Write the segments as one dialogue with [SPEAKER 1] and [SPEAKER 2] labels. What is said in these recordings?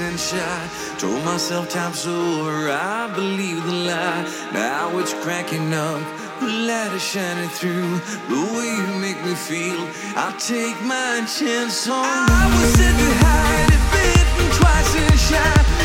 [SPEAKER 1] and shy. Told myself time's over, I believe the lie. Now it's cracking up, the light is shining through. The way you make me feel, i take my chance on. I was in the height, bitten twice and shy.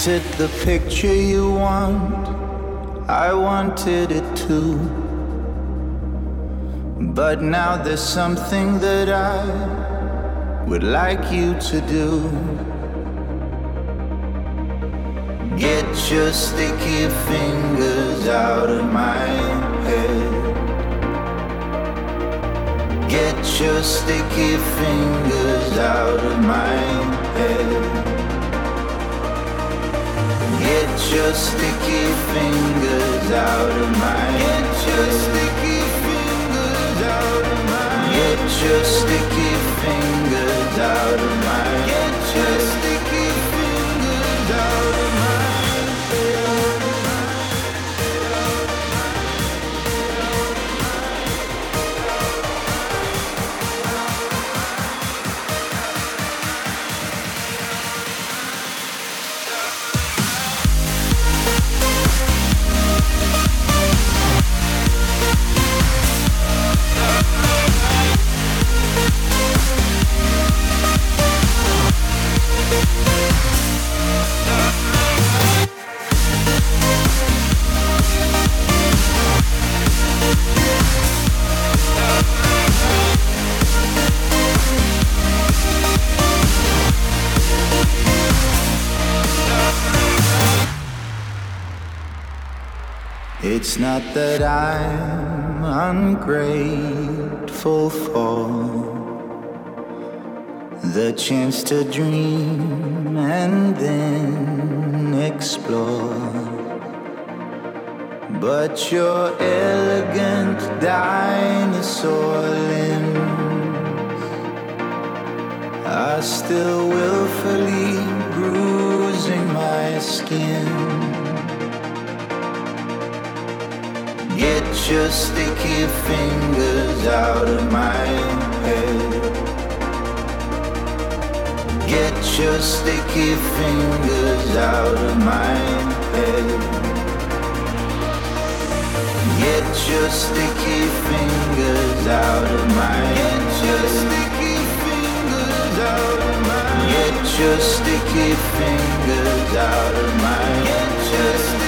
[SPEAKER 2] Painted the picture you want. I wanted it too. But now there's something that I would like you to do. Get your sticky fingers out of my head. Get your sticky fingers out of my head. Get your sticky fingers out of my Get your sticky fingers out of my Get your sticky fingers out of my Get your not that I'm ungrateful for the chance to dream and then explore. But your elegant dinosaur limbs are still willfully bruising my skin. Get your sticky fingers out of my head. Get your sticky fingers out of my head. Get your sticky fingers out of my Get your sticky fingers out of my Get your sticky fingers out of my Get your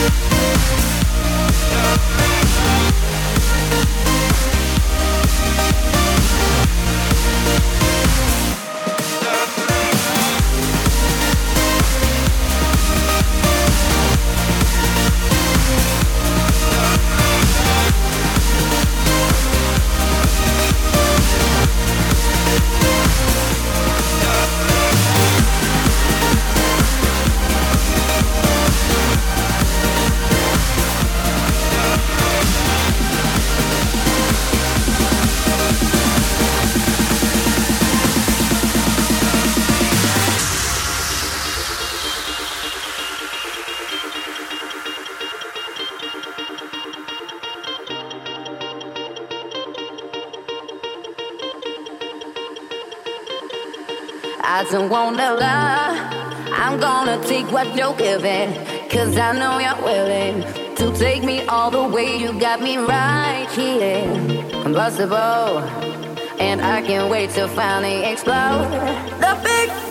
[SPEAKER 2] Yeah.
[SPEAKER 3] Don't wanna lie. I'm gonna take what you're giving. Cause I know you're willing to take me all the way. You got me right here. Impossible. And I can't wait to finally explode. The big,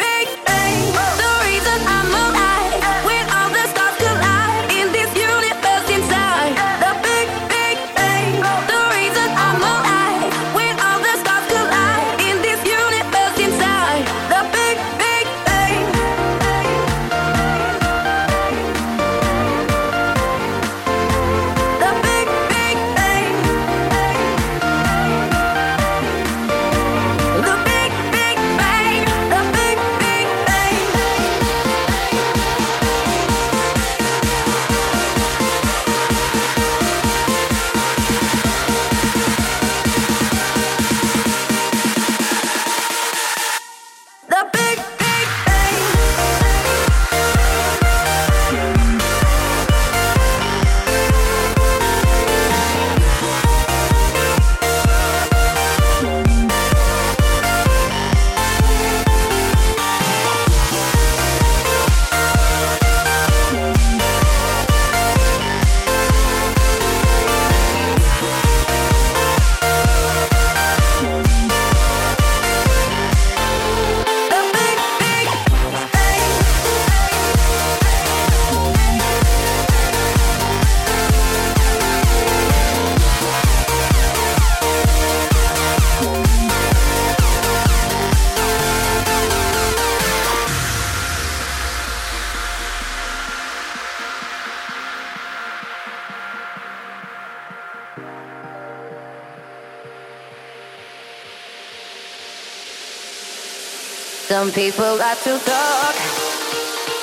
[SPEAKER 3] Some people like to talk,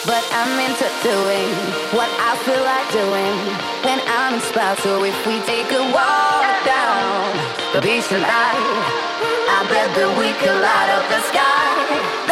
[SPEAKER 3] but I'm into doing what I feel like doing when I'm inspired. So if we take a walk down the beach tonight, I bet that we could light up the sky.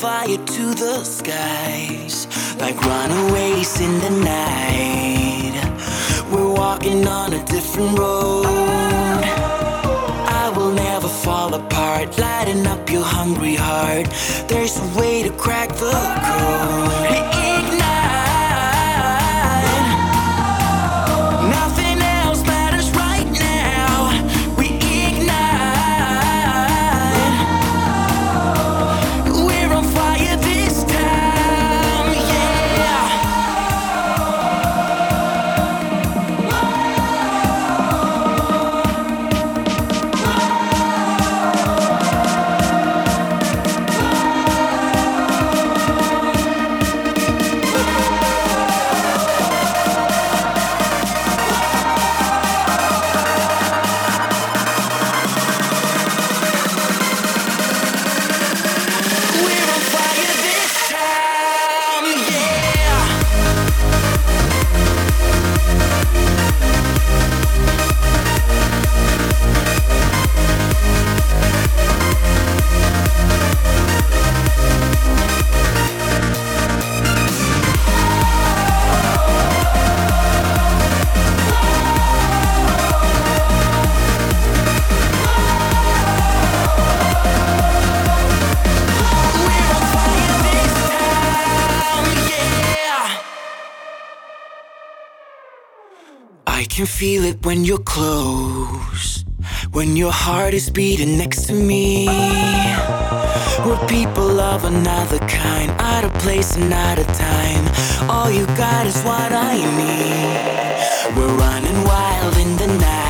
[SPEAKER 4] Fire to the skies, like runaways feel it when you're close. When your heart is beating next to me. We're people of another kind, out of place and out of time. All you got is what I need. We're running wild in the night.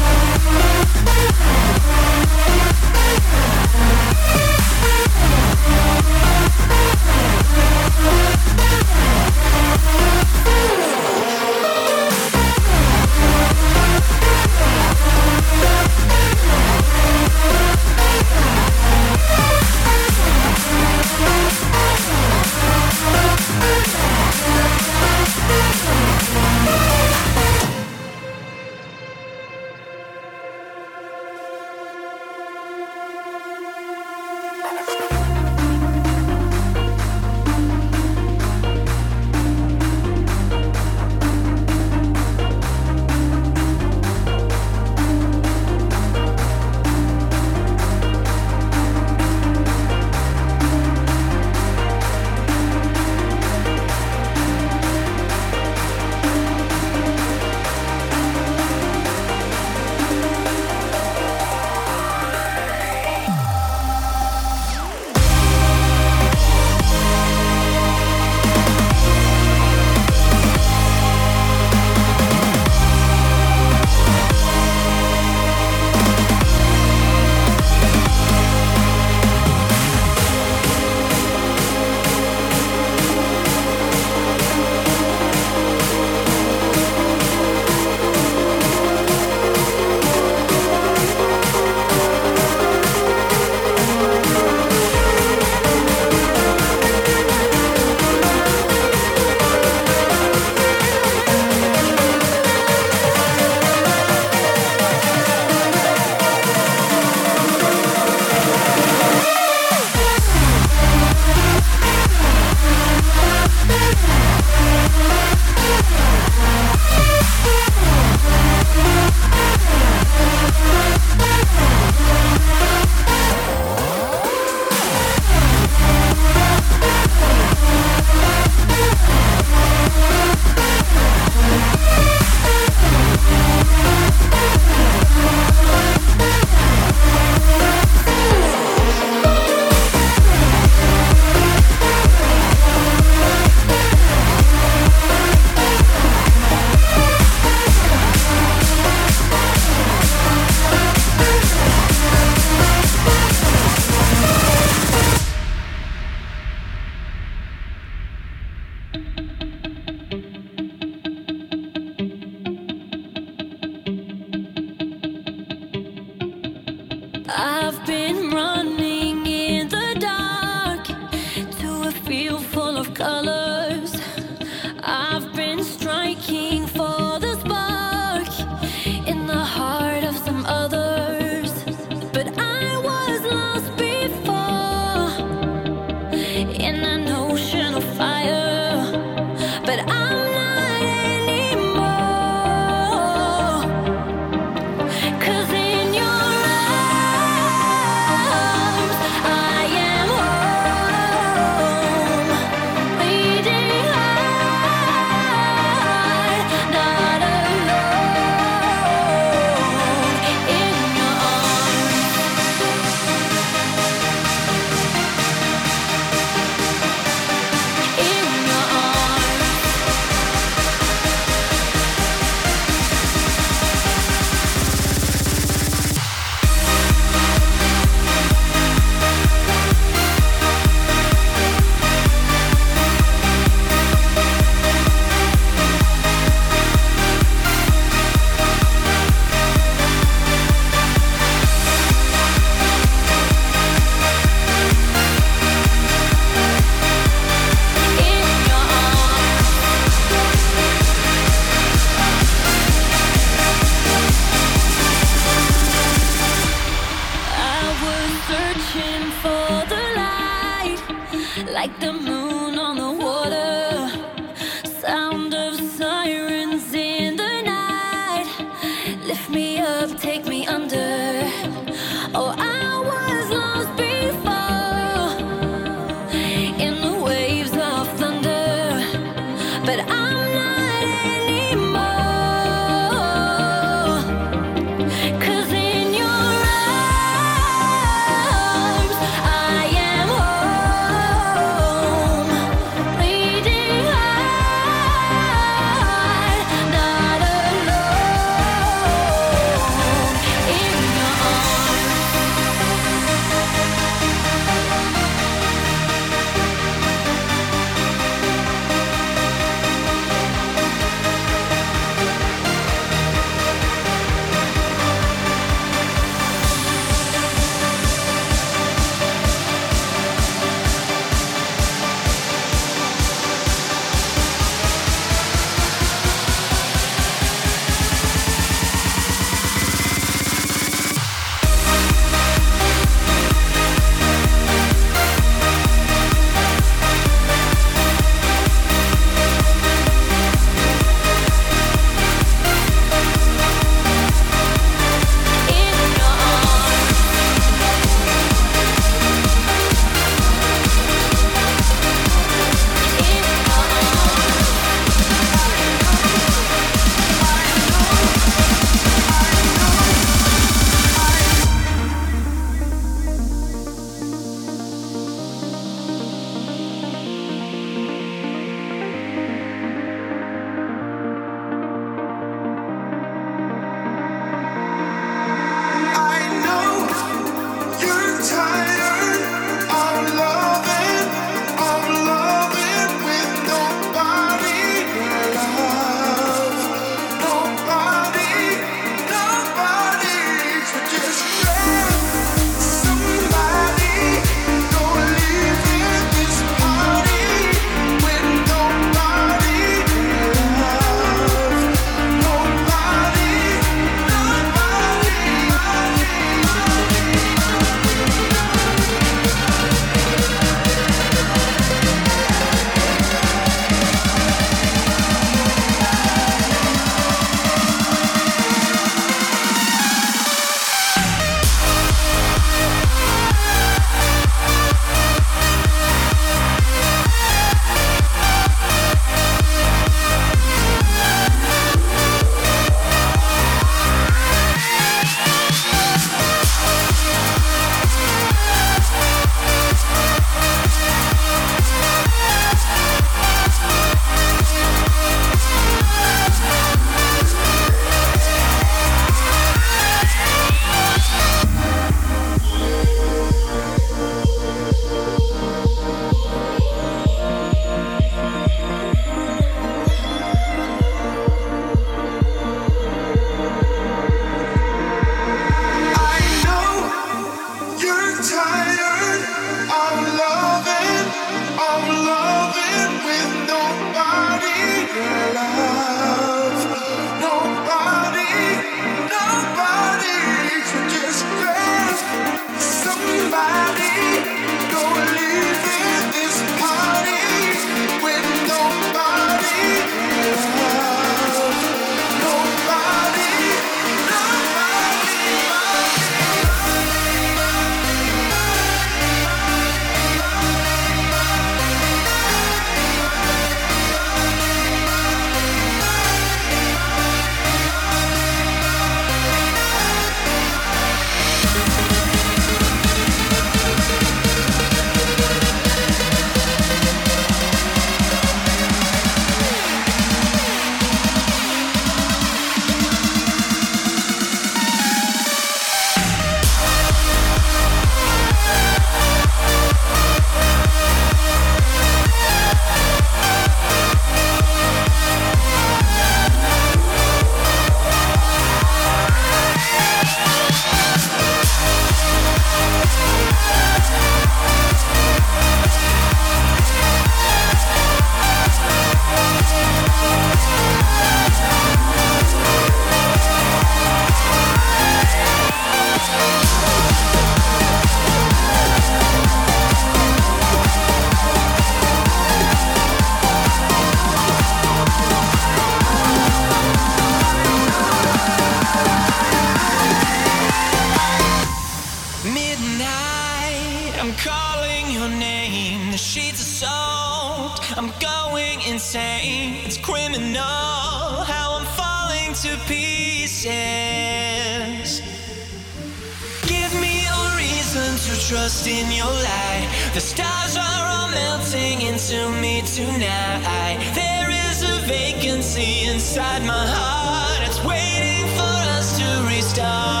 [SPEAKER 1] trust in your light. The stars are all melting into me tonight. There is a vacancy inside my heart. It's waiting for us to restart.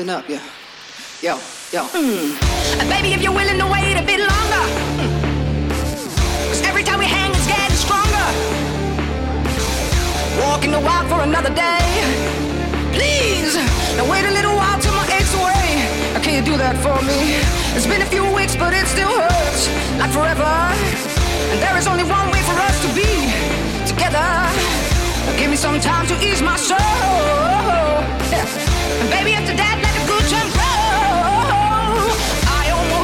[SPEAKER 5] listen up, yeah. Yo, yo. Mm. Baby, if you're willing to wait a bit longer. Hmm. Cause every time we hang, it's getting stronger. Walking the wild for another day. Please, now wait a little while till my ache's away. Now, can you do that for me? It's been a few weeks, but it still hurts. Like forever. And there is only one way for us to be together. Now, give me some time to ease my soul. Yeah. And baby, after that,